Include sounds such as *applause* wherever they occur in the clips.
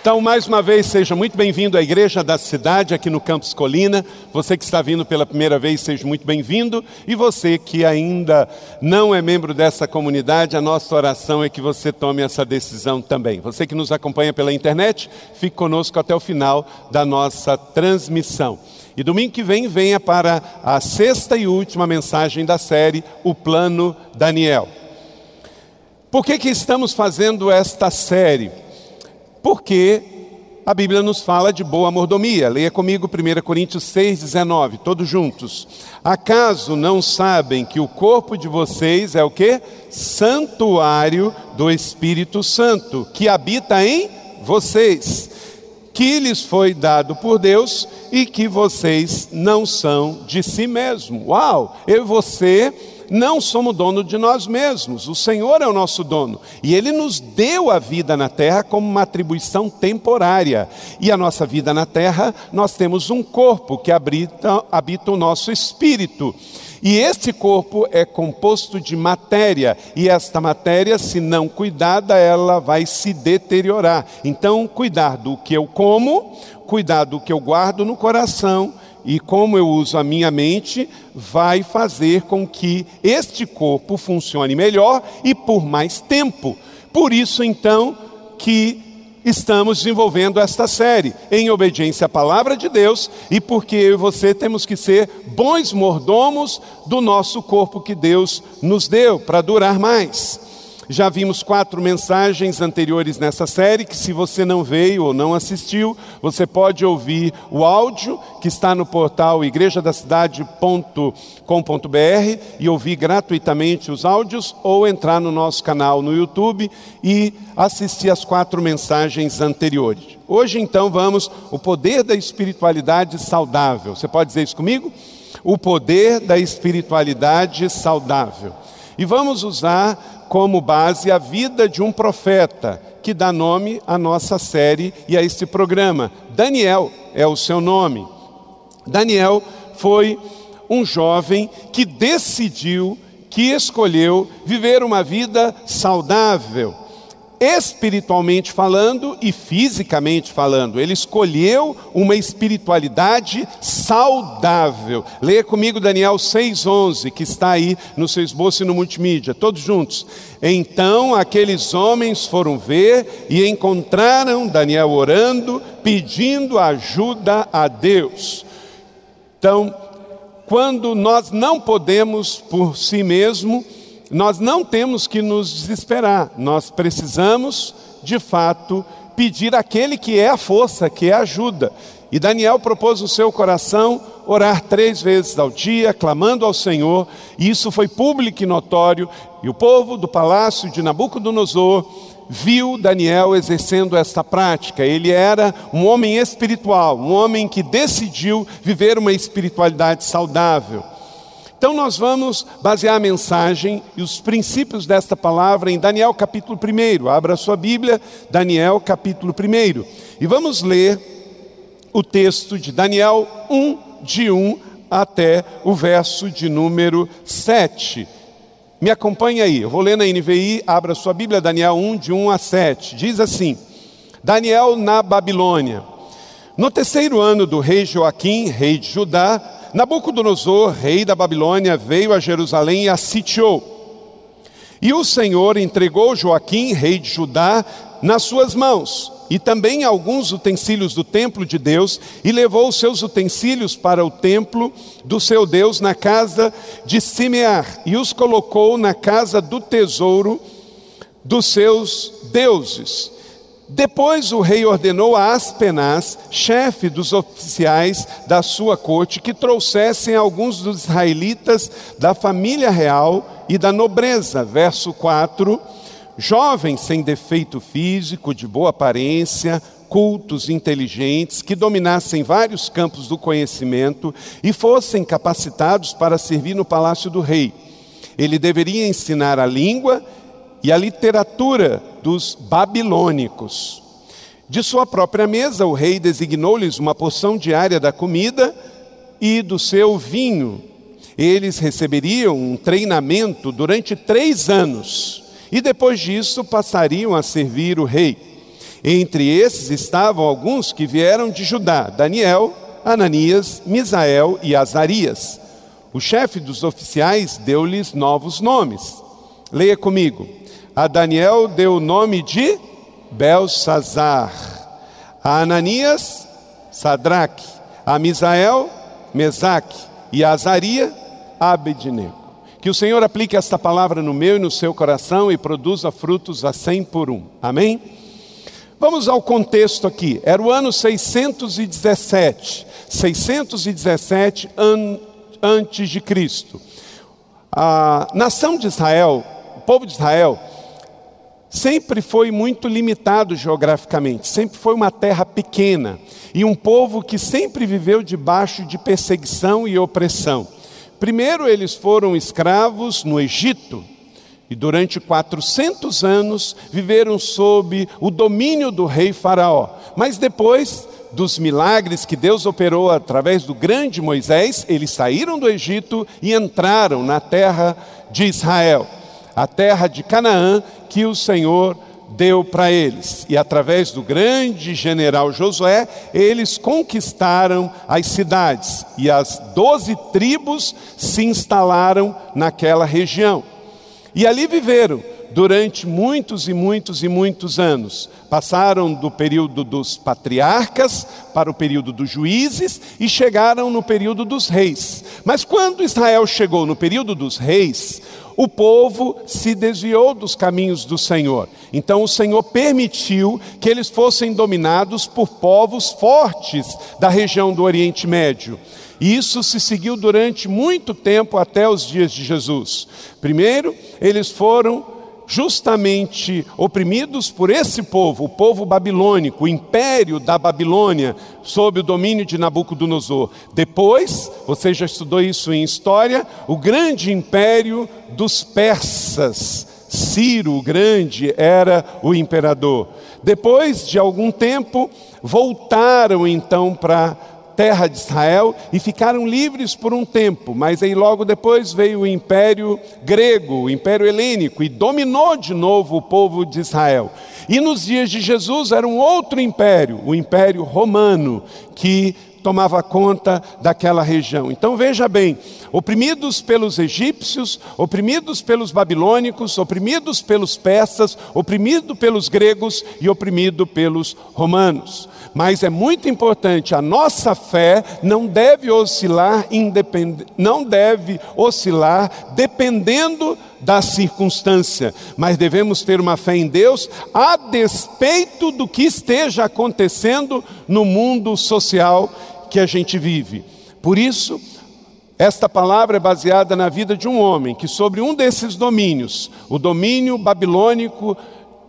Então, mais uma vez, seja muito bem-vindo à Igreja da Cidade, aqui no Campus Colina. Você que está vindo pela primeira vez, seja muito bem-vindo. E você que ainda não é membro dessa comunidade, a nossa oração é que você tome essa decisão também. Você que nos acompanha pela internet, fique conosco até o final da nossa transmissão. E domingo que vem, venha para a sexta e última mensagem da série, O Plano Daniel. Por que, que estamos fazendo esta série? Porque a Bíblia nos fala de boa mordomia. Leia comigo 1 Coríntios 6,19, todos juntos. Acaso não sabem que o corpo de vocês é o que? Santuário do Espírito Santo, que habita em vocês, que lhes foi dado por Deus e que vocês não são de si mesmo. Uau! Eu e você não somos dono de nós mesmos, o Senhor é o nosso dono. E Ele nos deu a vida na terra como uma atribuição temporária. E a nossa vida na terra, nós temos um corpo que habita, habita o nosso espírito. E este corpo é composto de matéria, e esta matéria, se não cuidada, ela vai se deteriorar. Então, cuidar do que eu como, cuidar do que eu guardo no coração e como eu uso a minha mente, vai fazer com que este corpo funcione melhor e por mais tempo. Por isso, então, que estamos desenvolvendo esta série, em obediência à palavra de Deus e porque eu e você temos que ser bons mordomos do nosso corpo que Deus nos deu para durar mais. Já vimos quatro mensagens anteriores nessa série, que se você não veio ou não assistiu, você pode ouvir o áudio que está no portal igrejadacidade.com.br e ouvir gratuitamente os áudios ou entrar no nosso canal no YouTube e assistir as quatro mensagens anteriores. Hoje então vamos o poder da espiritualidade saudável. Você pode dizer isso comigo? O poder da espiritualidade saudável. E vamos usar como base a vida de um profeta, que dá nome à nossa série e a este programa. Daniel é o seu nome. Daniel foi um jovem que decidiu, que escolheu viver uma vida saudável espiritualmente falando e fisicamente falando. Ele escolheu uma espiritualidade saudável. Leia comigo Daniel 6:11, que está aí no seu esboço e no multimídia, todos juntos. Então aqueles homens foram ver e encontraram Daniel orando, pedindo ajuda a Deus. Então, quando nós não podemos por si mesmo, nós não temos que nos desesperar, nós precisamos, de fato, pedir aquele que é a força, que é a ajuda. E Daniel propôs no seu coração orar três vezes ao dia, clamando ao Senhor, e isso foi público e notório, e o povo do palácio de Nabucodonosor viu Daniel exercendo esta prática. Ele era um homem espiritual, um homem que decidiu viver uma espiritualidade saudável. Então nós vamos basear a mensagem e os princípios desta palavra em Daniel capítulo 1. Abra sua Bíblia, Daniel capítulo 1. E vamos ler o texto de Daniel 1, de 1 até o verso de número 7. Me acompanhe aí, eu vou ler na NVI, abra sua Bíblia, Daniel 1, de 1 a 7. Diz assim: Daniel na Babilônia. No terceiro ano do rei Joaquim, rei de Judá, Nabucodonosor, rei da Babilônia, veio a Jerusalém e a sitiou. E o Senhor entregou Joaquim, rei de Judá, nas suas mãos, e também alguns utensílios do templo de Deus, e levou os seus utensílios para o templo do seu Deus na casa de Simear, e os colocou na casa do tesouro dos seus deuses. Depois o rei ordenou a Aspenaz, chefe dos oficiais da sua corte, que trouxessem alguns dos israelitas da família real e da nobreza. Verso 4: jovens sem defeito físico, de boa aparência, cultos, inteligentes, que dominassem vários campos do conhecimento e fossem capacitados para servir no palácio do rei. Ele deveria ensinar a língua e a literatura dos babilônicos. De sua própria mesa, o rei designou-lhes uma porção diária da comida e do seu vinho. Eles receberiam um treinamento durante três anos e depois disso passariam a servir o rei. Entre esses estavam alguns que vieram de Judá: Daniel, Ananias, Misael e Azarias. O chefe dos oficiais deu-lhes novos nomes. Leia comigo. A Daniel deu o nome de Belsazar. A Ananias, Sadraque. A Misael, Mesaque. E a Azaria, Abednego. Que o Senhor aplique esta palavra no meu e no seu coração e produza frutos a cem por um. Amém? Vamos ao contexto aqui. Era o ano 617. 617 an antes de Cristo. A nação de Israel, o povo de Israel, sempre foi muito limitado geograficamente, sempre foi uma terra pequena e um povo que sempre viveu debaixo de perseguição e opressão. Primeiro, eles foram escravos no Egito e durante 400 anos viveram sob o domínio do rei Faraó. Mas depois dos milagres que Deus operou através do grande Moisés, eles saíram do Egito e entraram na terra de Israel, a terra de Canaã que o Senhor deu para eles. E através do grande general Josué, eles conquistaram as cidades e as doze tribos se instalaram naquela região. E ali viveram durante muitos e muitos e muitos anos. Passaram do período dos patriarcas para o período dos juízes e chegaram no período dos reis. Mas quando Israel chegou no período dos reis, o povo se desviou dos caminhos do Senhor. Então o Senhor permitiu que eles fossem dominados por povos fortes da região do Oriente Médio. E isso se seguiu durante muito tempo até os dias de Jesus. Primeiro, eles foram justamente oprimidos por esse povo, o povo babilônico, o império da Babilônia, sob o domínio de Nabucodonosor. Depois, você já estudou isso em história, o grande império dos persas. Ciro o Grande era o imperador. Depois de algum tempo, voltaram então para terra de Israel e ficaram livres por um tempo, mas aí logo depois veio o império grego, o império helênico, e dominou de novo o povo de Israel. E nos dias de Jesus era um outro império, o império romano, que tomava conta daquela região. Então veja bem: oprimidos pelos egípcios, oprimidos pelos babilônicos, oprimidos pelos persas, oprimido pelos gregos e oprimido pelos romanos. Mas é muito importante, a nossa fé não deve oscilar independ... não deve oscilar dependendo da circunstância, mas devemos ter uma fé em Deus a despeito do que esteja acontecendo no mundo social que a gente vive. Por isso, esta palavra é baseada na vida de um homem que, sobre um desses domínios, o domínio babilônico,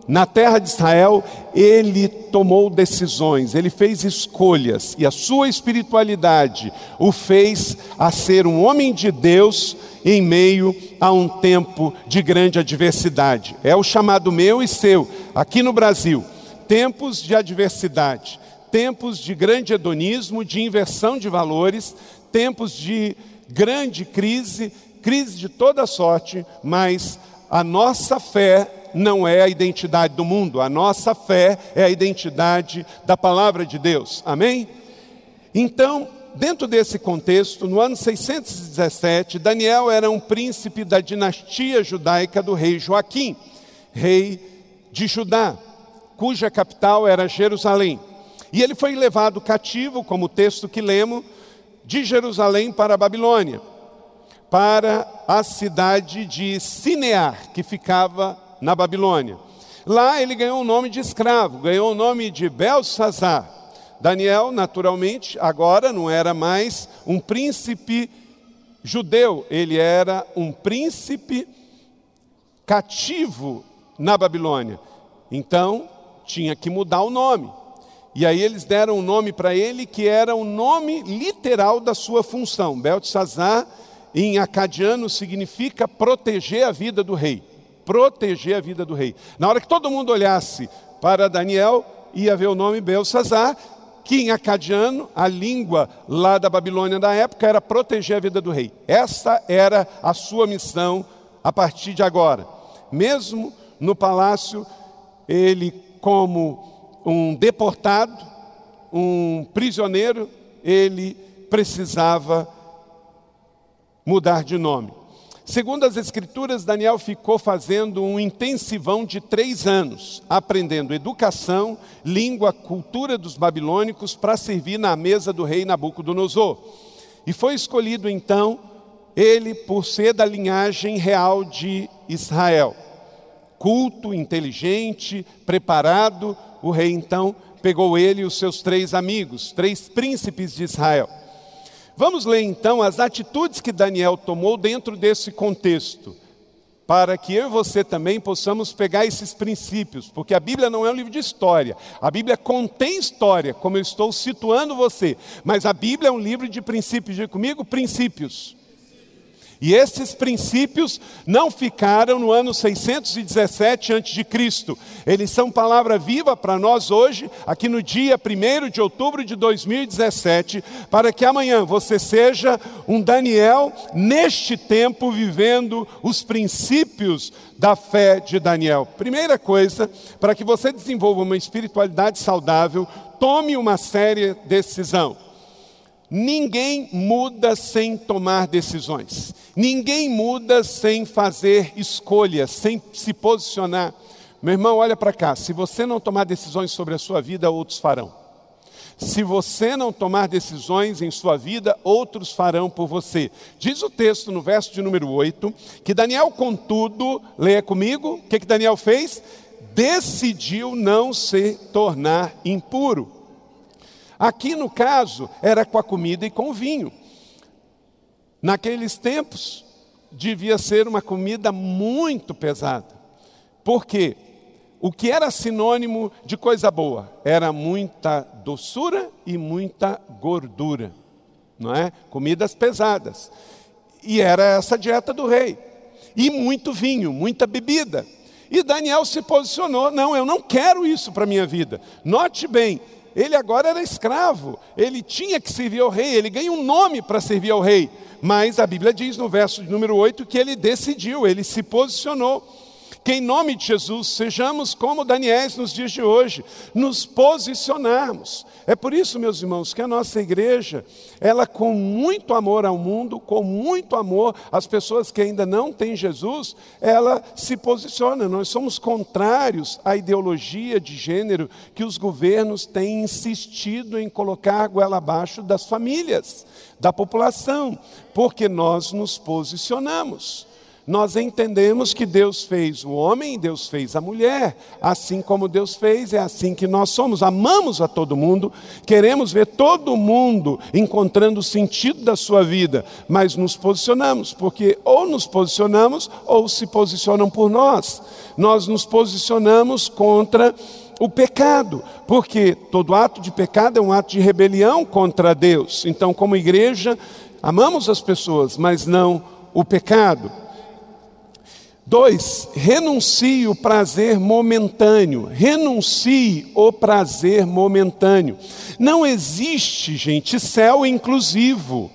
na terra de Israel, ele tomou decisões, ele fez escolhas, e a sua espiritualidade o fez a ser um homem de Deus em meio a um tempo de grande adversidade. É o chamado meu e seu, aqui no Brasil, tempos de adversidade tempos de grande hedonismo, de inversão de valores, tempos de grande crise, crise de toda sorte, mas a nossa fé não é a identidade do mundo, a nossa fé é a identidade da palavra de Deus. Amém? Então, dentro desse contexto, no ano 617, Daniel era um príncipe da dinastia judaica do rei Joaquim, rei de Judá, cuja capital era Jerusalém. E ele foi levado cativo, como o texto que lemos, de Jerusalém para a Babilônia, para a cidade de Sinear, que ficava na Babilônia. Lá ele ganhou o nome de escravo, ganhou o nome de Belsazar. Daniel, naturalmente, agora não era mais um príncipe judeu, ele era um príncipe cativo na Babilônia. Então, tinha que mudar o nome. E aí eles deram um nome para ele que era o nome literal da sua função. Beltesazar, em acadiano, significa proteger a vida do rei. Proteger a vida do rei. Na hora que todo mundo olhasse para Daniel, ia ver o nome Belsazar, que em acadiano, a língua lá da Babilônia da época, era proteger a vida do rei. Essa era a sua missão a partir de agora. Mesmo no palácio, ele, como um deportado, um prisioneiro, ele precisava mudar de nome. Segundo as Escrituras, Daniel ficou fazendo um intensivão de três anos, aprendendo educação, língua, cultura dos babilônicos para servir na mesa do rei Nabucodonosor. E foi escolhido então ele por ser da linhagem real de Israel. Culto, inteligente, preparado, o rei então pegou ele e os seus três amigos, três príncipes de Israel Vamos ler então as atitudes que Daniel tomou dentro desse contexto, para que eu e você também possamos pegar esses princípios, porque a Bíblia não é um livro de história, a Bíblia contém história, como eu estou situando você, mas a Bíblia é um livro de princípios, diga comigo, princípios. E esses princípios não ficaram no ano 617 a.C. Eles são palavra viva para nós hoje, aqui no dia 1 de outubro de 2017, para que amanhã você seja um Daniel neste tempo vivendo os princípios da fé de Daniel. Primeira coisa, para que você desenvolva uma espiritualidade saudável, tome uma séria decisão. Ninguém muda sem tomar decisões. Ninguém muda sem fazer escolhas, sem se posicionar. Meu irmão, olha para cá. Se você não tomar decisões sobre a sua vida, outros farão. Se você não tomar decisões em sua vida, outros farão por você. Diz o texto no verso de número 8 que Daniel, contudo, leia comigo, o que, que Daniel fez? Decidiu não se tornar impuro. Aqui no caso, era com a comida e com o vinho. Naqueles tempos, devia ser uma comida muito pesada. Por quê? O que era sinônimo de coisa boa era muita doçura e muita gordura, não é? Comidas pesadas. E era essa dieta do rei. E muito vinho, muita bebida. E Daniel se posicionou: não, eu não quero isso para a minha vida. Note bem, ele agora era escravo, ele tinha que servir ao rei, ele ganha um nome para servir ao rei. Mas a Bíblia diz no verso número 8 que ele decidiu, ele se posicionou que em nome de Jesus sejamos como Daniel nos dias de hoje, nos posicionarmos. É por isso, meus irmãos, que a nossa igreja, ela com muito amor ao mundo, com muito amor às pessoas que ainda não têm Jesus, ela se posiciona. Nós somos contrários à ideologia de gênero que os governos têm insistido em colocar goela abaixo das famílias, da população, porque nós nos posicionamos nós entendemos que Deus fez o homem Deus fez a mulher. Assim como Deus fez, é assim que nós somos. Amamos a todo mundo, queremos ver todo mundo encontrando o sentido da sua vida, mas nos posicionamos, porque ou nos posicionamos ou se posicionam por nós. Nós nos posicionamos contra o pecado, porque todo ato de pecado é um ato de rebelião contra Deus. Então, como igreja, amamos as pessoas, mas não o pecado. Dois, renuncie o prazer momentâneo. Renuncie o prazer momentâneo. Não existe, gente, céu inclusivo.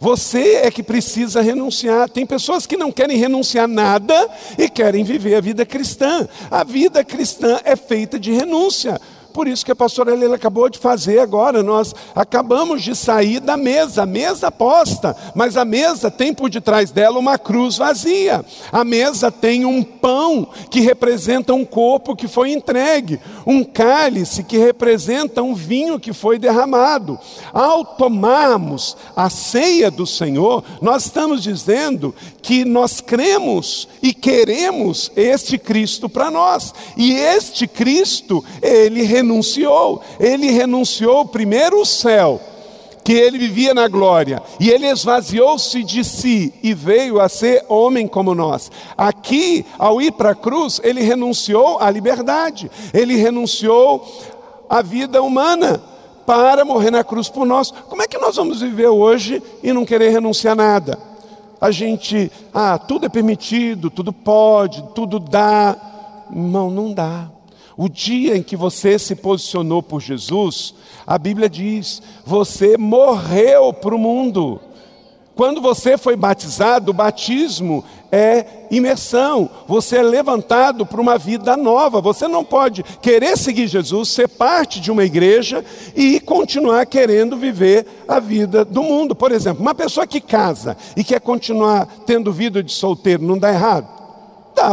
Você é que precisa renunciar. Tem pessoas que não querem renunciar nada e querem viver a vida cristã. A vida cristã é feita de renúncia. Por isso que a pastora Helena acabou de fazer agora. Nós acabamos de sair da mesa, a mesa posta, mas a mesa tem por detrás dela uma cruz vazia. A mesa tem um pão que representa um corpo que foi entregue, um cálice que representa um vinho que foi derramado. Ao tomarmos a ceia do Senhor, nós estamos dizendo que nós cremos e queremos este Cristo para nós. E este Cristo, ele renunciou. Ele renunciou primeiro o céu, que ele vivia na glória, e ele esvaziou-se de si e veio a ser homem como nós. Aqui, ao ir para a cruz, ele renunciou à liberdade, ele renunciou a vida humana para morrer na cruz por nós. Como é que nós vamos viver hoje e não querer renunciar a nada? A gente, ah, tudo é permitido, tudo pode, tudo dá. Não, não dá. O dia em que você se posicionou por Jesus, a Bíblia diz: você morreu para o mundo. Quando você foi batizado, o batismo é imersão. Você é levantado para uma vida nova. Você não pode querer seguir Jesus, ser parte de uma igreja e continuar querendo viver a vida do mundo. Por exemplo, uma pessoa que casa e quer continuar tendo vida de solteiro, não dá errado?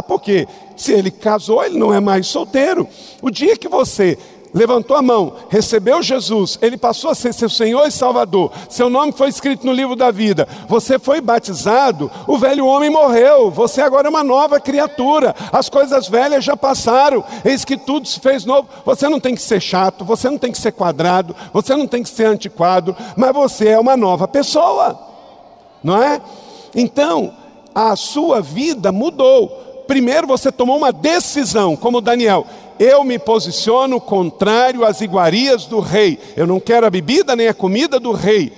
Porque se ele casou, ele não é mais solteiro. O dia que você levantou a mão, recebeu Jesus, ele passou a ser seu Senhor e Salvador, seu nome foi escrito no livro da vida, você foi batizado, o velho homem morreu, você agora é uma nova criatura, as coisas velhas já passaram, eis que tudo se fez novo. Você não tem que ser chato, você não tem que ser quadrado, você não tem que ser antiquado, mas você é uma nova pessoa, não é? Então, a sua vida mudou. Primeiro você tomou uma decisão, como Daniel eu me posiciono contrário às iguarias do rei. Eu não quero a bebida nem a comida do rei.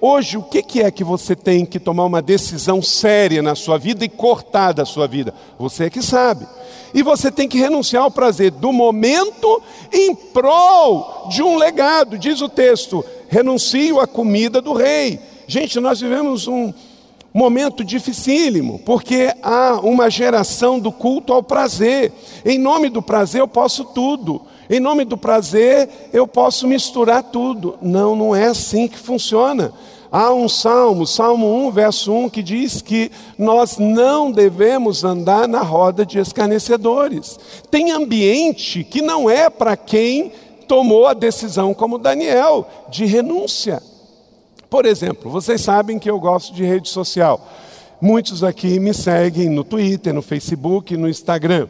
Hoje, o que é que você tem que tomar uma decisão séria na sua vida e cortar da sua vida? Você é que sabe. E você tem que renunciar ao prazer do momento em prol de um legado. Diz o texto: renuncio à comida do rei. Gente, nós vivemos um, momento dificílimo, porque há uma geração do culto ao prazer. Em nome do prazer eu posso tudo. Em nome do prazer eu posso misturar tudo. Não, não é assim que funciona. Há um salmo, Salmo 1, verso 1, que diz que nós não devemos andar na roda de escarnecedores. Tem ambiente que não é para quem tomou a decisão, como Daniel, de renúncia. Por exemplo, vocês sabem que eu gosto de rede social. Muitos aqui me seguem no Twitter, no Facebook, no Instagram.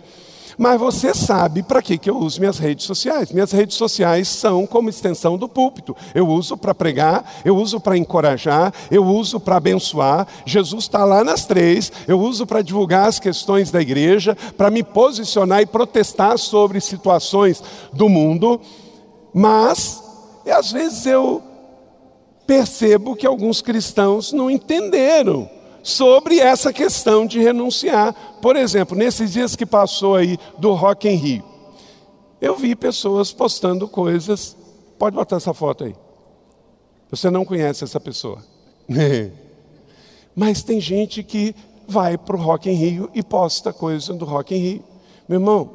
Mas você sabe para que, que eu uso minhas redes sociais. Minhas redes sociais são como extensão do púlpito. Eu uso para pregar, eu uso para encorajar, eu uso para abençoar. Jesus está lá nas três. Eu uso para divulgar as questões da igreja, para me posicionar e protestar sobre situações do mundo. Mas, às vezes eu percebo que alguns cristãos não entenderam sobre essa questão de renunciar. Por exemplo, nesses dias que passou aí do Rock em Rio, eu vi pessoas postando coisas. Pode botar essa foto aí. Você não conhece essa pessoa. *laughs* Mas tem gente que vai para o Rock em Rio e posta coisa do Rock em Rio. Meu irmão,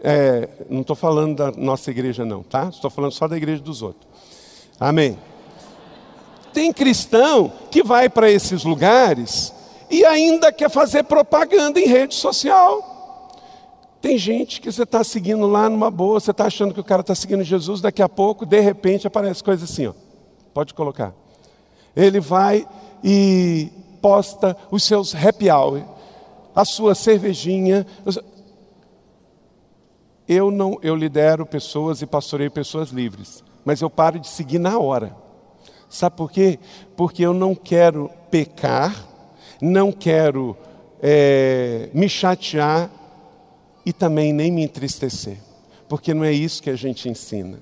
é, não estou falando da nossa igreja não, tá? Estou falando só da igreja dos outros. Amém. Tem cristão que vai para esses lugares e ainda quer fazer propaganda em rede social. Tem gente que você está seguindo lá numa boa, você está achando que o cara está seguindo Jesus, daqui a pouco, de repente, aparece coisa assim, ó. Pode colocar. Ele vai e posta os seus happy hour, a sua cervejinha. Eu não, eu lidero pessoas e pastoreio pessoas livres, mas eu paro de seguir na hora. Sabe por quê? Porque eu não quero pecar, não quero é, me chatear e também nem me entristecer. Porque não é isso que a gente ensina.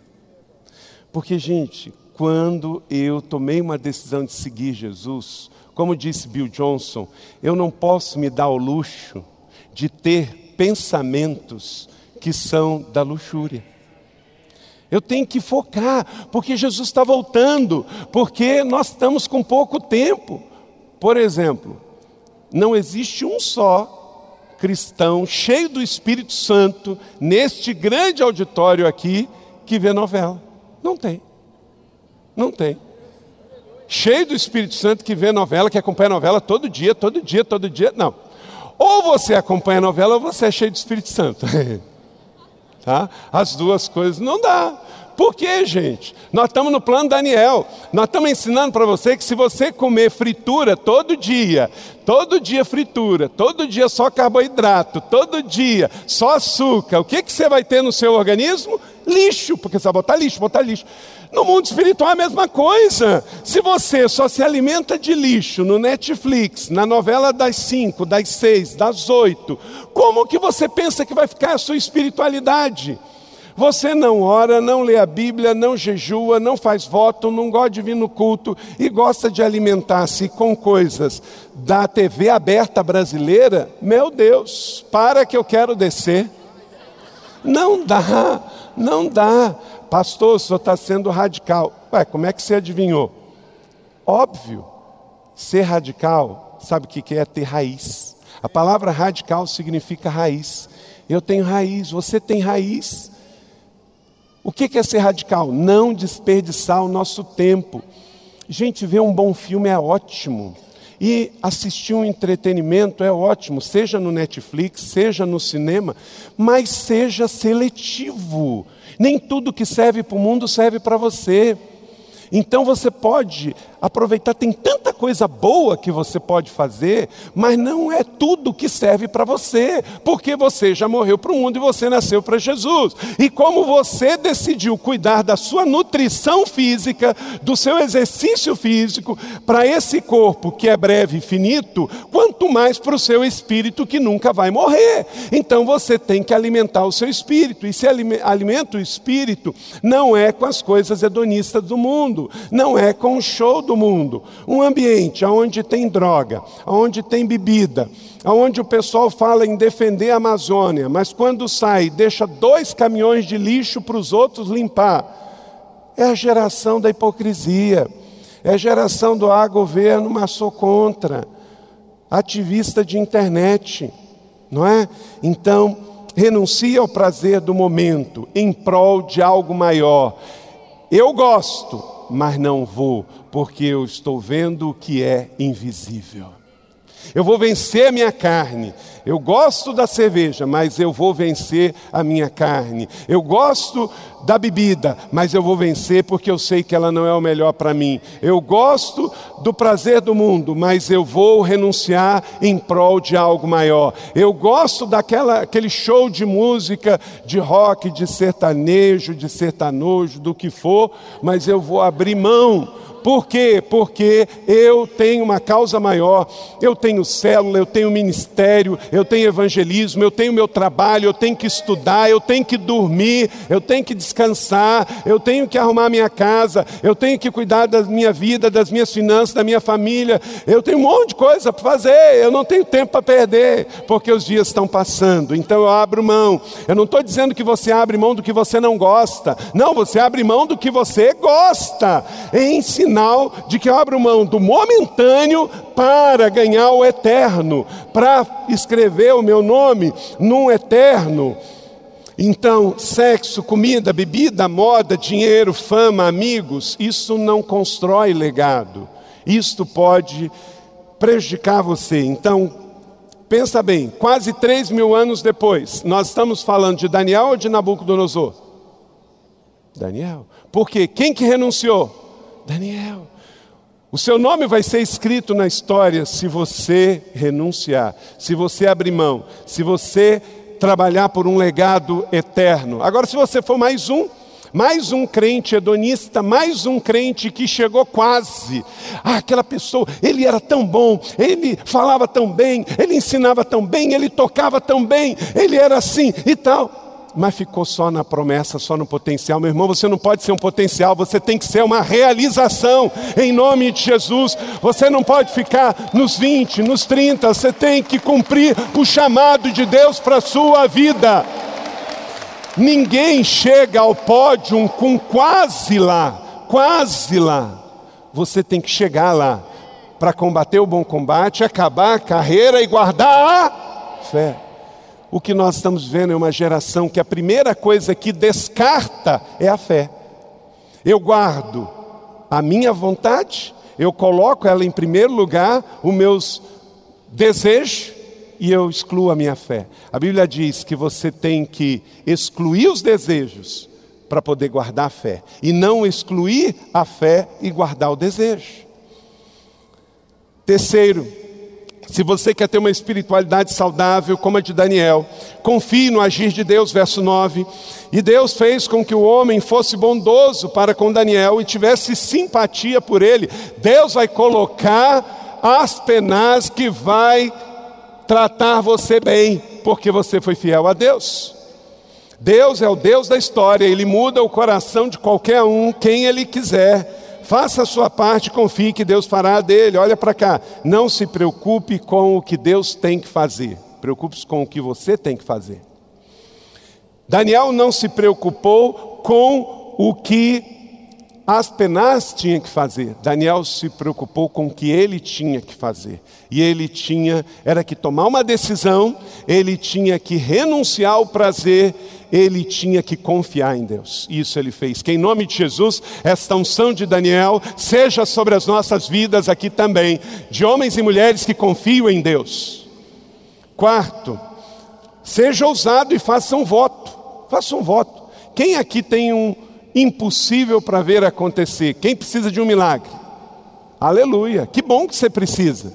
Porque, gente, quando eu tomei uma decisão de seguir Jesus, como disse Bill Johnson, eu não posso me dar o luxo de ter pensamentos que são da luxúria. Eu tenho que focar, porque Jesus está voltando, porque nós estamos com pouco tempo. Por exemplo, não existe um só cristão cheio do Espírito Santo neste grande auditório aqui que vê novela. Não tem. Não tem. Cheio do Espírito Santo que vê novela, que acompanha novela todo dia, todo dia, todo dia. Não. Ou você acompanha novela ou você é cheio do Espírito Santo. *laughs* Tá? As duas coisas não dá. Por quê, gente? Nós estamos no plano Daniel. Nós estamos ensinando para você que se você comer fritura todo dia, todo dia fritura, todo dia só carboidrato, todo dia só açúcar, o que, que você vai ter no seu organismo? Lixo, porque você vai botar lixo, botar lixo. No mundo espiritual é a mesma coisa. Se você só se alimenta de lixo no Netflix, na novela das 5, das 6, das 8, como que você pensa que vai ficar a sua espiritualidade? Você não ora, não lê a Bíblia, não jejua, não faz voto, não gosta de vir no culto e gosta de alimentar-se com coisas da TV aberta brasileira, meu Deus, para que eu quero descer. Não dá, não dá. Pastor, o senhor está sendo radical. Ué, como é que você adivinhou? Óbvio, ser radical, sabe o que é ter raiz? A palavra radical significa raiz. Eu tenho raiz, você tem raiz. O que é ser radical? Não desperdiçar o nosso tempo. Gente, ver um bom filme é ótimo. E assistir um entretenimento é ótimo, seja no Netflix, seja no cinema, mas seja seletivo. Nem tudo que serve para o mundo serve para você. Então você pode aproveitar, tem tanta coisa boa que você pode fazer, mas não é tudo que serve para você, porque você já morreu para o mundo e você nasceu para Jesus. E como você decidiu cuidar da sua nutrição física, do seu exercício físico, para esse corpo que é breve e finito, quanto mais para o seu espírito que nunca vai morrer. Então você tem que alimentar o seu espírito, e se alimenta o espírito, não é com as coisas hedonistas do mundo, não é com o show do mundo. Um ambiente onde tem droga, onde tem bebida, onde o pessoal fala em defender a Amazônia, mas quando sai, deixa dois caminhões de lixo para os outros limpar. É a geração da hipocrisia, é a geração do ah, governo, mas sou contra. Ativista de internet, não é? Então, renuncia ao prazer do momento em prol de algo maior. Eu gosto, mas não vou, porque eu estou vendo o que é invisível. Eu vou vencer a minha carne. Eu gosto da cerveja, mas eu vou vencer a minha carne. Eu gosto da bebida, mas eu vou vencer porque eu sei que ela não é o melhor para mim. Eu gosto do prazer do mundo, mas eu vou renunciar em prol de algo maior. Eu gosto daquela aquele show de música, de rock, de sertanejo, de sertanojo, do que for, mas eu vou abrir mão por quê? Porque eu tenho uma causa maior, eu tenho célula, eu tenho ministério, eu tenho evangelismo, eu tenho meu trabalho, eu tenho que estudar, eu tenho que dormir, eu tenho que descansar, eu tenho que arrumar minha casa, eu tenho que cuidar da minha vida, das minhas finanças, da minha família, eu tenho um monte de coisa para fazer, eu não tenho tempo para perder, porque os dias estão passando, então eu abro mão. Eu não estou dizendo que você abre mão do que você não gosta, não, você abre mão do que você gosta, em ensinar sinal de que eu abro mão do momentâneo para ganhar o eterno, para escrever o meu nome num eterno. Então, sexo, comida, bebida, moda, dinheiro, fama, amigos, isso não constrói legado. Isto pode prejudicar você. Então, pensa bem, quase três mil anos depois, nós estamos falando de Daniel ou de Nabucodonosor? Daniel. Por quê? Quem que renunciou? Daniel. O seu nome vai ser escrito na história se você renunciar, se você abrir mão, se você trabalhar por um legado eterno. Agora, se você for mais um, mais um crente hedonista, mais um crente que chegou quase. Ah, aquela pessoa, ele era tão bom, ele falava tão bem, ele ensinava tão bem, ele tocava tão bem, ele era assim e tal mas ficou só na promessa, só no potencial. Meu irmão, você não pode ser um potencial, você tem que ser uma realização em nome de Jesus. Você não pode ficar nos 20, nos 30, você tem que cumprir o chamado de Deus para a sua vida. Ninguém chega ao pódio com quase lá, quase lá. Você tem que chegar lá para combater o bom combate, acabar a carreira e guardar a fé. O que nós estamos vendo é uma geração que a primeira coisa que descarta é a fé. Eu guardo a minha vontade, eu coloco ela em primeiro lugar, os meus desejos, e eu excluo a minha fé. A Bíblia diz que você tem que excluir os desejos para poder guardar a fé, e não excluir a fé e guardar o desejo. Terceiro, se você quer ter uma espiritualidade saudável como a de Daniel, confie no agir de Deus, verso 9. E Deus fez com que o homem fosse bondoso para com Daniel e tivesse simpatia por ele. Deus vai colocar as penas que vai tratar você bem, porque você foi fiel a Deus. Deus é o Deus da história, Ele muda o coração de qualquer um, quem Ele quiser. Faça a sua parte, confie que Deus fará dele. Olha para cá, não se preocupe com o que Deus tem que fazer, preocupe-se com o que você tem que fazer. Daniel não se preocupou com o que Aspenaz tinha que fazer. Daniel se preocupou com o que ele tinha que fazer. E ele tinha, era que tomar uma decisão, ele tinha que renunciar ao prazer, ele tinha que confiar em Deus. Isso ele fez. Que em nome de Jesus, esta unção de Daniel seja sobre as nossas vidas aqui também, de homens e mulheres que confiam em Deus. Quarto, seja ousado e faça um voto. Faça um voto. Quem aqui tem um impossível para ver acontecer. Quem precisa de um milagre? Aleluia, que bom que você precisa.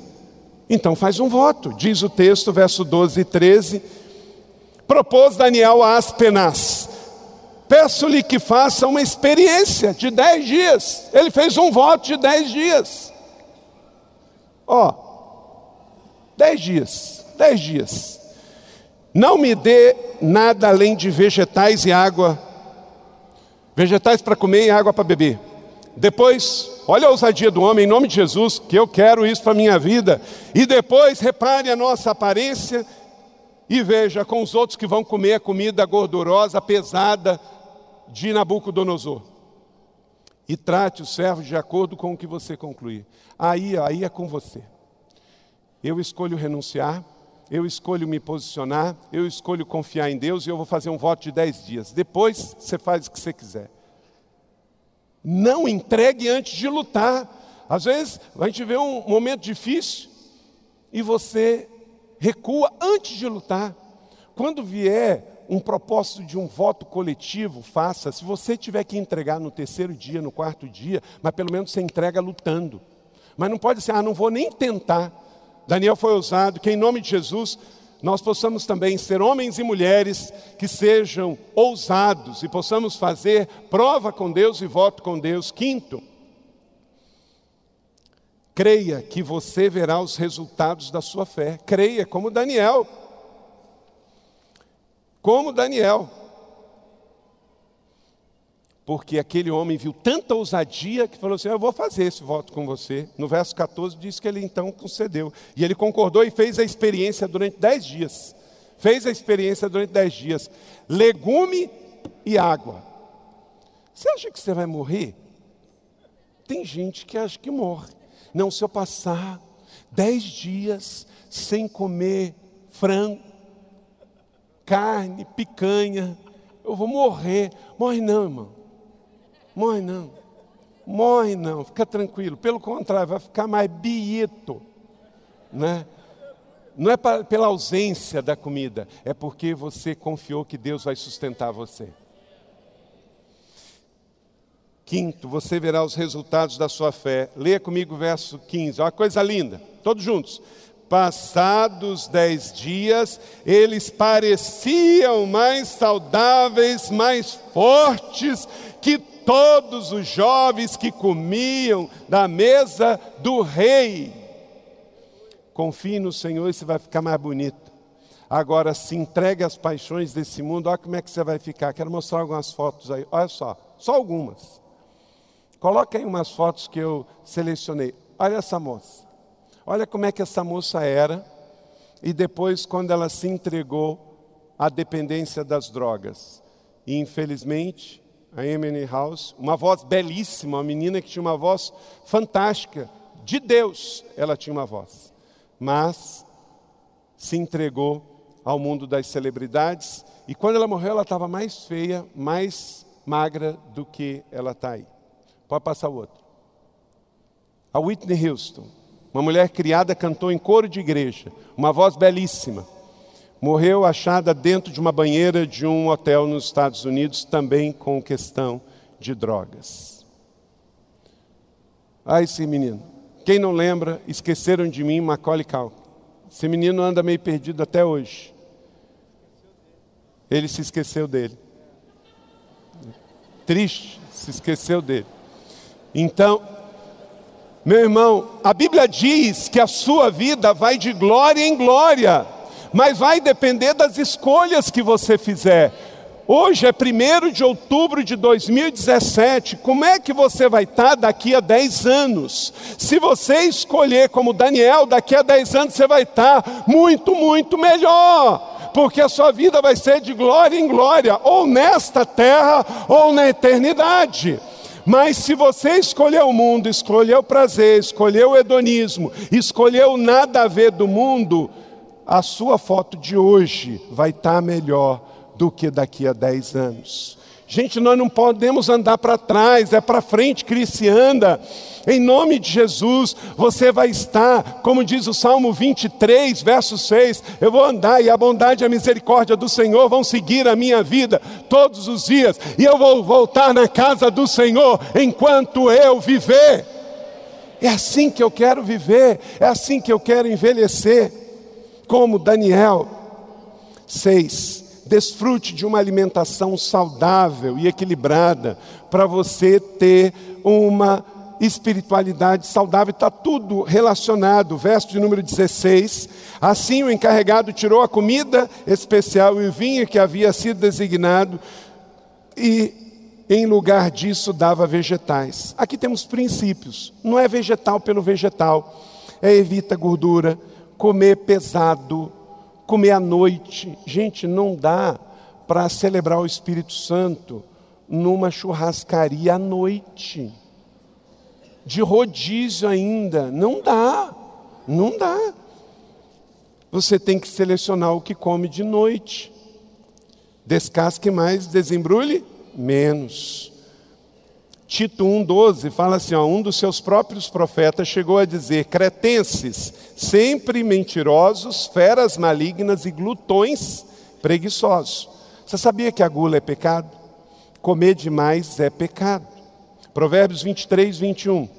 Então faz um voto, diz o texto, verso 12 e 13. Propôs Daniel a Aspenaz: Peço-lhe que faça uma experiência de dez dias. Ele fez um voto de dez dias. Ó, dez dias, dez dias. Não me dê nada além de vegetais e água vegetais para comer e água para beber. Depois, olha a ousadia do homem, em nome de Jesus, que eu quero isso para a minha vida. E depois, repare a nossa aparência e veja com os outros que vão comer a comida gordurosa, pesada de Nabucodonosor. E trate os servos de acordo com o que você concluir. Aí, aí é com você. Eu escolho renunciar, eu escolho me posicionar, eu escolho confiar em Deus e eu vou fazer um voto de dez dias. Depois você faz o que você quiser. Não entregue antes de lutar. Às vezes a gente vê um momento difícil e você recua antes de lutar. Quando vier um propósito de um voto coletivo, faça. Se você tiver que entregar no terceiro dia, no quarto dia, mas pelo menos você entrega lutando. Mas não pode ser, ah, não vou nem tentar. Daniel foi ousado, que em nome de Jesus nós possamos também ser homens e mulheres que sejam ousados e possamos fazer prova com Deus e voto com Deus. Quinto, creia que você verá os resultados da sua fé. Creia, como Daniel. Como Daniel porque aquele homem viu tanta ousadia que falou assim: Eu vou fazer esse voto com você. No verso 14 diz que ele então concedeu. E ele concordou e fez a experiência durante dez dias. Fez a experiência durante dez dias. Legume e água. Você acha que você vai morrer? Tem gente que acha que morre. Não, se eu passar dez dias sem comer frango, carne, picanha, eu vou morrer. Morre não, irmão. Morre não. Morre não, fica tranquilo. Pelo contrário, vai ficar mais bieto. Né? Não é pra, pela ausência da comida, é porque você confiou que Deus vai sustentar você. Quinto, você verá os resultados da sua fé. Leia comigo o verso 15, uma coisa linda, todos juntos. Passados dez dias, eles pareciam mais saudáveis, mais fortes que todos os jovens que comiam da mesa do rei. Confie no Senhor e você vai ficar mais bonito. Agora se entregue às paixões desse mundo, olha como é que você vai ficar. Quero mostrar algumas fotos aí. Olha só, só algumas. Coloque aí umas fotos que eu selecionei. Olha essa moça. Olha como é que essa moça era. E depois, quando ela se entregou à dependência das drogas. E infelizmente, a Emily House, uma voz belíssima, uma menina que tinha uma voz fantástica, de Deus ela tinha uma voz, mas se entregou ao mundo das celebridades e quando ela morreu ela estava mais feia, mais magra do que ela está aí. Pode passar o outro. A Whitney Houston, uma mulher criada, cantou em coro de igreja, uma voz belíssima morreu achada dentro de uma banheira de um hotel nos Estados Unidos, também com questão de drogas. Ah, esse menino. Quem não lembra, esqueceram de mim Macaulay Culkin. Esse menino anda meio perdido até hoje. Ele se esqueceu dele. Triste, se esqueceu dele. Então, meu irmão, a Bíblia diz que a sua vida vai de glória em glória mas vai depender das escolhas que você fizer. Hoje é 1 de outubro de 2017. Como é que você vai estar daqui a 10 anos? Se você escolher como Daniel, daqui a 10 anos você vai estar muito, muito melhor. Porque a sua vida vai ser de glória em glória, ou nesta terra, ou na eternidade. Mas se você escolher o mundo, escolher o prazer, escolher o hedonismo, escolher o nada a ver do mundo, a sua foto de hoje vai estar melhor do que daqui a 10 anos. Gente, nós não podemos andar para trás, é para frente que se anda. Em nome de Jesus, você vai estar, como diz o Salmo 23, verso 6, eu vou andar e a bondade e a misericórdia do Senhor vão seguir a minha vida todos os dias, e eu vou voltar na casa do Senhor enquanto eu viver. É assim que eu quero viver, é assim que eu quero envelhecer, como Daniel 6 Desfrute de uma alimentação saudável e equilibrada para você ter uma espiritualidade saudável, está tudo relacionado. Verso de número 16: Assim o encarregado tirou a comida especial e o vinho que havia sido designado, e em lugar disso dava vegetais. Aqui temos princípios: não é vegetal pelo vegetal, é evita gordura, comer pesado, comer à noite. Gente, não dá para celebrar o Espírito Santo numa churrascaria à noite. De rodízio ainda. Não dá. Não dá. Você tem que selecionar o que come de noite. Descasque mais, desembrulhe menos. Tito 1,12 fala assim: ó, um dos seus próprios profetas chegou a dizer: cretenses, sempre mentirosos, feras malignas e glutões preguiçosos. Você sabia que a gula é pecado? Comer demais é pecado. Provérbios 23, 21.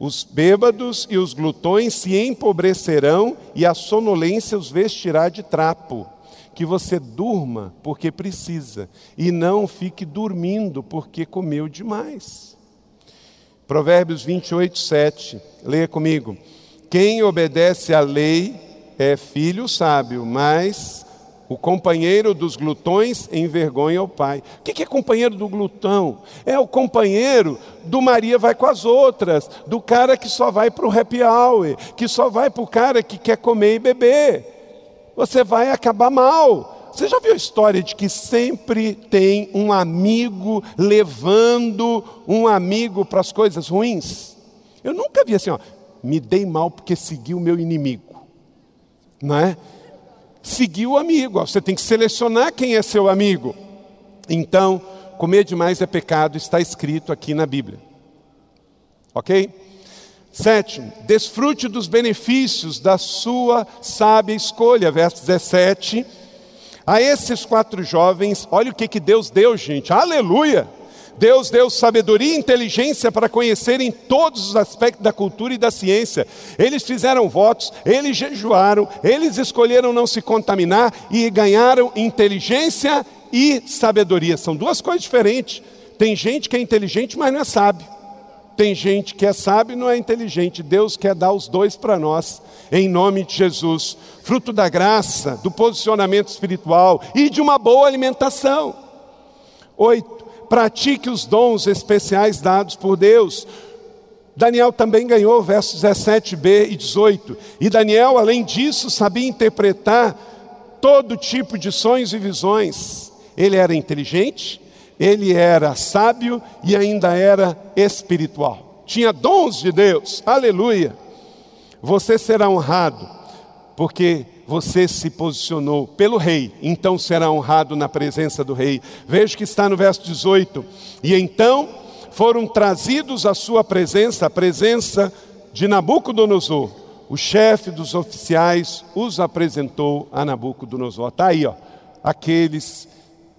Os bêbados e os glutões se empobrecerão, e a sonolência os vestirá de trapo que você durma porque precisa e não fique dormindo porque comeu demais. Provérbios 28, 7. Leia comigo. Quem obedece à lei é filho sábio, mas o companheiro dos glutões envergonha o pai. O que é companheiro do glutão? É o companheiro do Maria vai com as outras, do cara que só vai para o happy hour, que só vai para o cara que quer comer e beber você vai acabar mal. Você já viu a história de que sempre tem um amigo levando um amigo para as coisas ruins? Eu nunca vi assim, ó, me dei mal porque segui o meu inimigo. Não é? Seguir o amigo, ó, você tem que selecionar quem é seu amigo. Então, comer demais é pecado, está escrito aqui na Bíblia. Ok? Sétimo, desfrute dos benefícios da sua sábia escolha. Verso 17. A esses quatro jovens, olha o que, que Deus deu, gente. Aleluia! Deus deu sabedoria e inteligência para conhecerem todos os aspectos da cultura e da ciência. Eles fizeram votos, eles jejuaram, eles escolheram não se contaminar e ganharam inteligência e sabedoria. São duas coisas diferentes. Tem gente que é inteligente, mas não é sábio. Tem gente que é sábio e não é inteligente. Deus quer dar os dois para nós, em nome de Jesus. Fruto da graça, do posicionamento espiritual e de uma boa alimentação. Oito, pratique os dons especiais dados por Deus. Daniel também ganhou versos 17b e 18. E Daniel, além disso, sabia interpretar todo tipo de sonhos e visões. Ele era inteligente, ele era sábio e ainda era espiritual. Tinha dons de Deus, aleluia. Você será honrado, porque você se posicionou pelo rei, então será honrado na presença do rei. Veja que está no verso 18: E então foram trazidos à sua presença, a presença de Nabucodonosor. O chefe dos oficiais os apresentou a Nabucodonosor. Está aí, ó, aqueles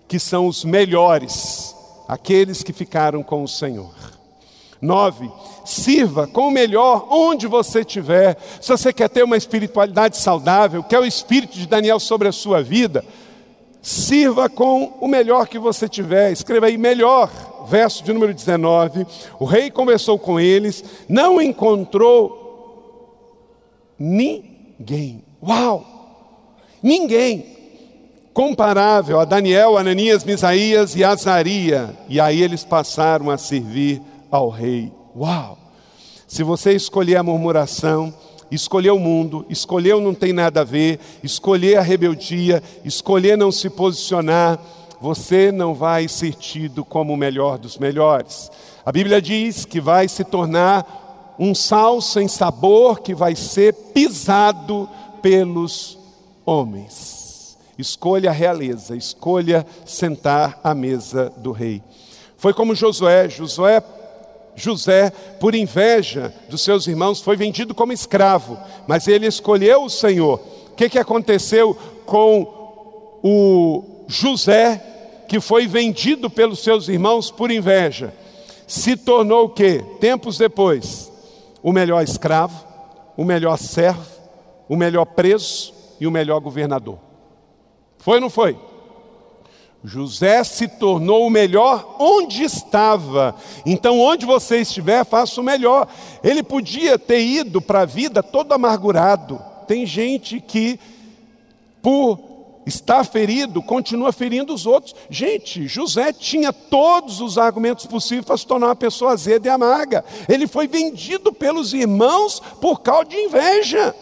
que são os melhores, aqueles que ficaram com o Senhor. Nove, sirva com o melhor onde você estiver. Se você quer ter uma espiritualidade saudável, quer o espírito de Daniel sobre a sua vida, sirva com o melhor que você tiver. Escreva aí melhor, verso de número 19. O rei conversou com eles, não encontrou ninguém. Uau! Ninguém comparável a Daniel, Ananias, Misaías e Azaria. E aí eles passaram a servir ao rei. Uau! Se você escolher a murmuração, escolher o mundo, escolher o não tem nada a ver, escolher a rebeldia, escolher não se posicionar, você não vai ser tido como o melhor dos melhores. A Bíblia diz que vai se tornar um sal sem sabor que vai ser pisado pelos homens. Escolha a realeza, escolha sentar à mesa do rei. Foi como Josué, Josué José, por inveja dos seus irmãos, foi vendido como escravo, mas ele escolheu o Senhor. O que, que aconteceu com o José, que foi vendido pelos seus irmãos por inveja? Se tornou o que? Tempos depois, o melhor escravo, o melhor servo, o melhor preso e o melhor governador. Foi ou não foi? José se tornou o melhor onde estava. Então, onde você estiver, faça o melhor. Ele podia ter ido para a vida todo amargurado. Tem gente que, por estar ferido, continua ferindo os outros. Gente, José tinha todos os argumentos possíveis para se tornar uma pessoa azeda e amarga. Ele foi vendido pelos irmãos por causa de inveja.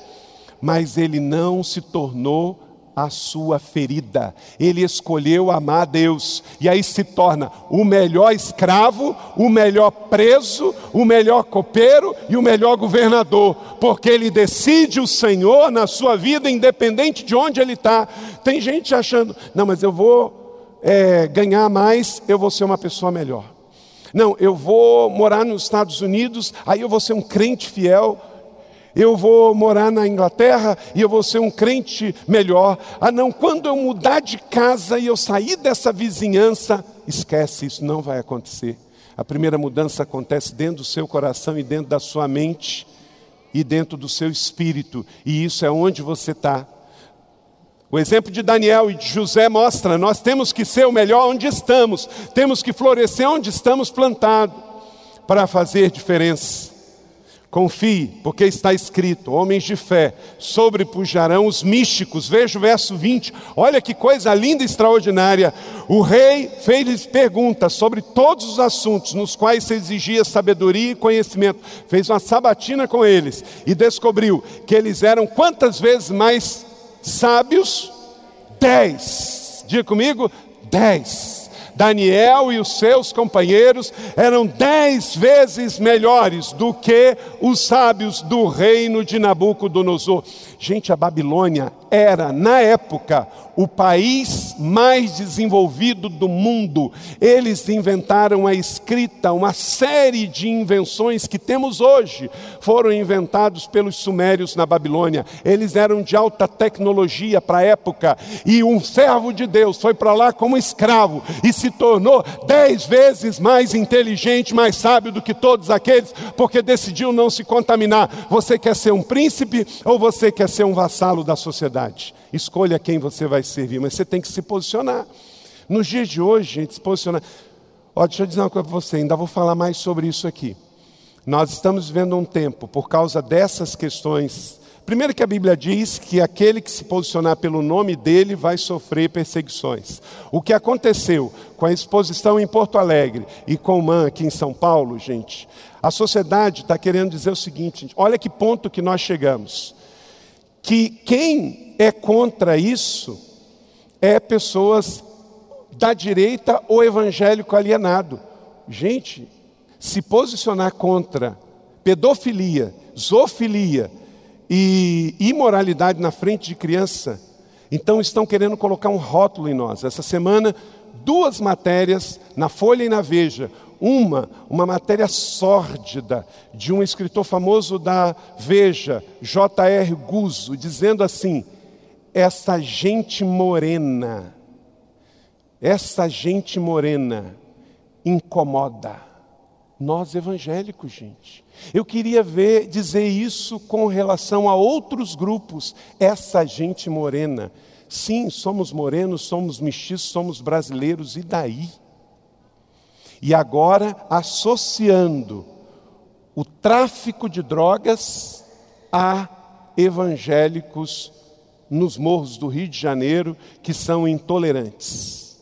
Mas ele não se tornou a sua ferida. Ele escolheu amar a Deus. E aí se torna o melhor escravo, o melhor preso, o melhor copeiro e o melhor governador. Porque ele decide o Senhor na sua vida, independente de onde ele está. Tem gente achando, não, mas eu vou é, ganhar mais, eu vou ser uma pessoa melhor. Não, eu vou morar nos Estados Unidos, aí eu vou ser um crente fiel eu vou morar na Inglaterra e eu vou ser um crente melhor. Ah, não, quando eu mudar de casa e eu sair dessa vizinhança, esquece, isso não vai acontecer. A primeira mudança acontece dentro do seu coração e dentro da sua mente e dentro do seu espírito, e isso é onde você está. O exemplo de Daniel e de José mostra: nós temos que ser o melhor onde estamos, temos que florescer onde estamos plantados, para fazer diferença. Confie, porque está escrito: homens de fé sobrepujarão os místicos. Veja o verso 20, olha que coisa linda e extraordinária. O rei fez-lhes perguntas sobre todos os assuntos nos quais se exigia sabedoria e conhecimento. Fez uma sabatina com eles e descobriu que eles eram quantas vezes mais sábios? Dez. Diga comigo: dez. Daniel e os seus companheiros eram dez vezes melhores do que os sábios do reino de Nabucodonosor. Gente, a Babilônia era, na época, o país mais desenvolvido do mundo. Eles inventaram a escrita, uma série de invenções que temos hoje foram inventados pelos sumérios na Babilônia. Eles eram de alta tecnologia para a época, e um servo de Deus foi para lá como escravo e se tornou dez vezes mais inteligente, mais sábio do que todos aqueles, porque decidiu não se contaminar. Você quer ser um príncipe ou você quer ser um vassalo da sociedade? Escolha quem você vai servir, mas você tem que se posicionar. Nos dias de hoje, gente, se posicionar. Ó, deixa eu dizer uma coisa para você, ainda vou falar mais sobre isso aqui. Nós estamos vivendo um tempo, por causa dessas questões. Primeiro, que a Bíblia diz que aquele que se posicionar pelo nome dele vai sofrer perseguições. O que aconteceu com a exposição em Porto Alegre e com o MAN aqui em São Paulo, gente, a sociedade está querendo dizer o seguinte: gente, olha que ponto que nós chegamos. Que quem é contra isso é pessoas da direita ou evangélico alienado. Gente, se posicionar contra pedofilia, zoofilia e imoralidade na frente de criança, então estão querendo colocar um rótulo em nós. Essa semana, duas matérias na Folha e na Veja. Uma, uma matéria sórdida de um escritor famoso da Veja, J.R. Guzzo, dizendo assim: essa gente morena, essa gente morena incomoda nós evangélicos, gente. Eu queria ver dizer isso com relação a outros grupos, essa gente morena. Sim, somos morenos, somos mestiços, somos brasileiros e daí? E agora associando o tráfico de drogas a evangélicos nos morros do Rio de Janeiro que são intolerantes.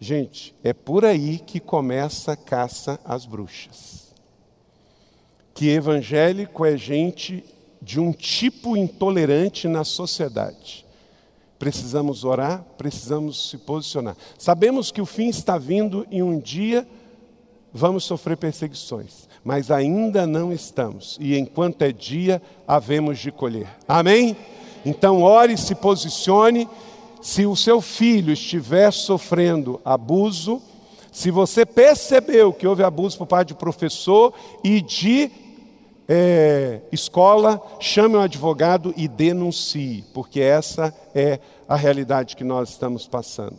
Gente, é por aí que começa a caça às bruxas. Que evangélico é gente de um tipo intolerante na sociedade. Precisamos orar, precisamos se posicionar. Sabemos que o fim está vindo e um dia vamos sofrer perseguições, mas ainda não estamos. E enquanto é dia, havemos de colher. Amém? Então, ore, se posicione. Se o seu filho estiver sofrendo abuso, se você percebeu que houve abuso por parte de professor e de é, escola, chame um advogado e denuncie, porque essa é a realidade que nós estamos passando.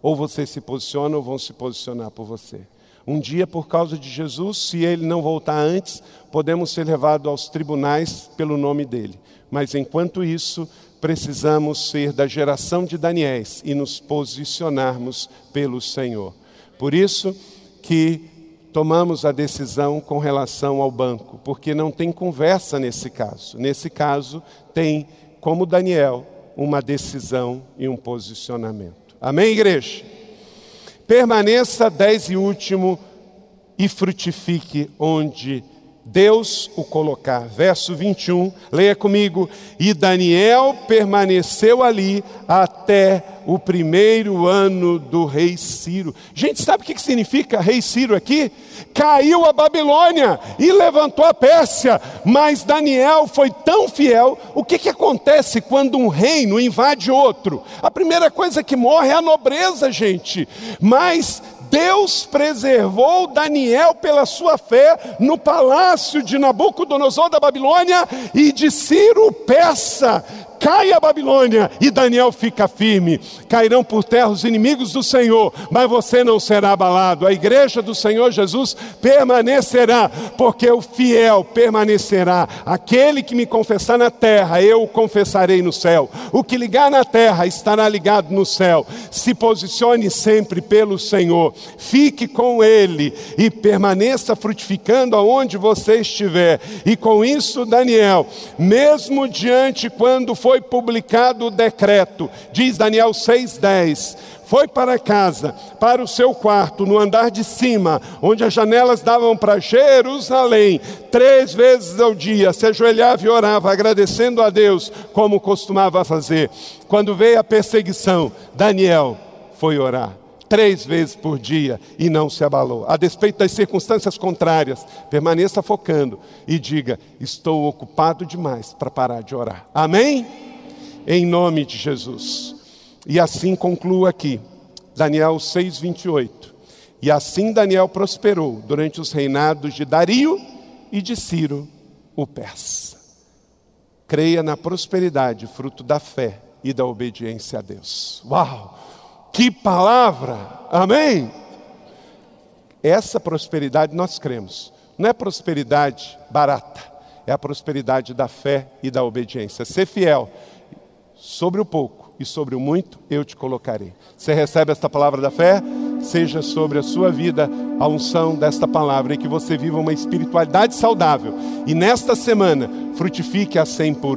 Ou você se posiciona ou vão se posicionar por você. Um dia, por causa de Jesus, se ele não voltar antes, podemos ser levados aos tribunais pelo nome dele. Mas enquanto isso, precisamos ser da geração de Daniéis e nos posicionarmos pelo Senhor. Por isso que tomamos a decisão com relação ao banco, porque não tem conversa nesse caso. Nesse caso, tem, como Daniel, uma decisão e um posicionamento. Amém, igreja? Permaneça, dez e último, e frutifique onde Deus o colocar. Verso 21, leia comigo. E Daniel permaneceu ali até o primeiro ano do rei Ciro. Gente, sabe o que significa rei Ciro aqui? Caiu a Babilônia e levantou a Pérsia, mas Daniel foi tão fiel. O que, que acontece quando um reino invade outro? A primeira coisa que morre é a nobreza, gente. Mas Deus preservou Daniel pela sua fé no palácio de Nabucodonosor da Babilônia e de Ciro Persa cai a Babilônia e Daniel fica firme. Cairão por terra os inimigos do Senhor, mas você não será abalado. A igreja do Senhor Jesus permanecerá, porque o fiel permanecerá. Aquele que me confessar na terra, eu o confessarei no céu. O que ligar na terra estará ligado no céu. Se posicione sempre pelo Senhor. Fique com ele e permaneça frutificando aonde você estiver. E com isso, Daniel, mesmo diante quando for foi publicado o decreto, diz Daniel 6,10. Foi para casa, para o seu quarto, no andar de cima, onde as janelas davam para Jerusalém, três vezes ao dia, se ajoelhava e orava, agradecendo a Deus, como costumava fazer. Quando veio a perseguição, Daniel foi orar três vezes por dia e não se abalou. A despeito das circunstâncias contrárias, permaneça focando e diga: Estou ocupado demais para parar de orar. Amém? Em nome de Jesus. E assim concluo aqui, Daniel 6,28. E assim Daniel prosperou durante os reinados de Dario e de Ciro, o persa. Creia na prosperidade, fruto da fé e da obediência a Deus. Uau! Que palavra! Amém? Essa prosperidade nós cremos. Não é prosperidade barata, é a prosperidade da fé e da obediência. Ser fiel sobre o pouco e sobre o muito eu te colocarei. Você recebe esta palavra da fé? Seja sobre a sua vida a unção desta palavra e que você viva uma espiritualidade saudável. E nesta semana, frutifique a 100 por.